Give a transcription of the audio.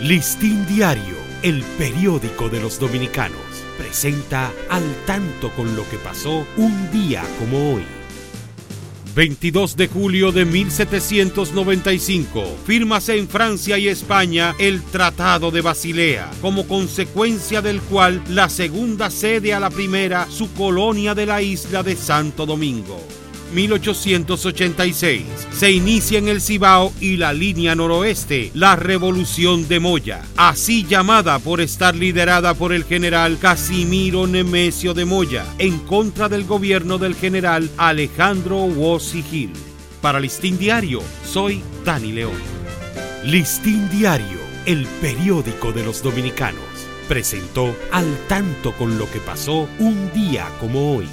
Listín Diario, el periódico de los dominicanos, presenta al tanto con lo que pasó un día como hoy. 22 de julio de 1795, fírmase en Francia y España el Tratado de Basilea, como consecuencia del cual la segunda cede a la primera su colonia de la isla de Santo Domingo. 1886. Se inicia en el Cibao y la línea noroeste la Revolución de Moya, así llamada por estar liderada por el general Casimiro Nemesio de Moya, en contra del gobierno del general Alejandro Wosi Gil. Para Listín Diario, soy Dani León. Listín Diario, el periódico de los dominicanos, presentó al tanto con lo que pasó un día como hoy.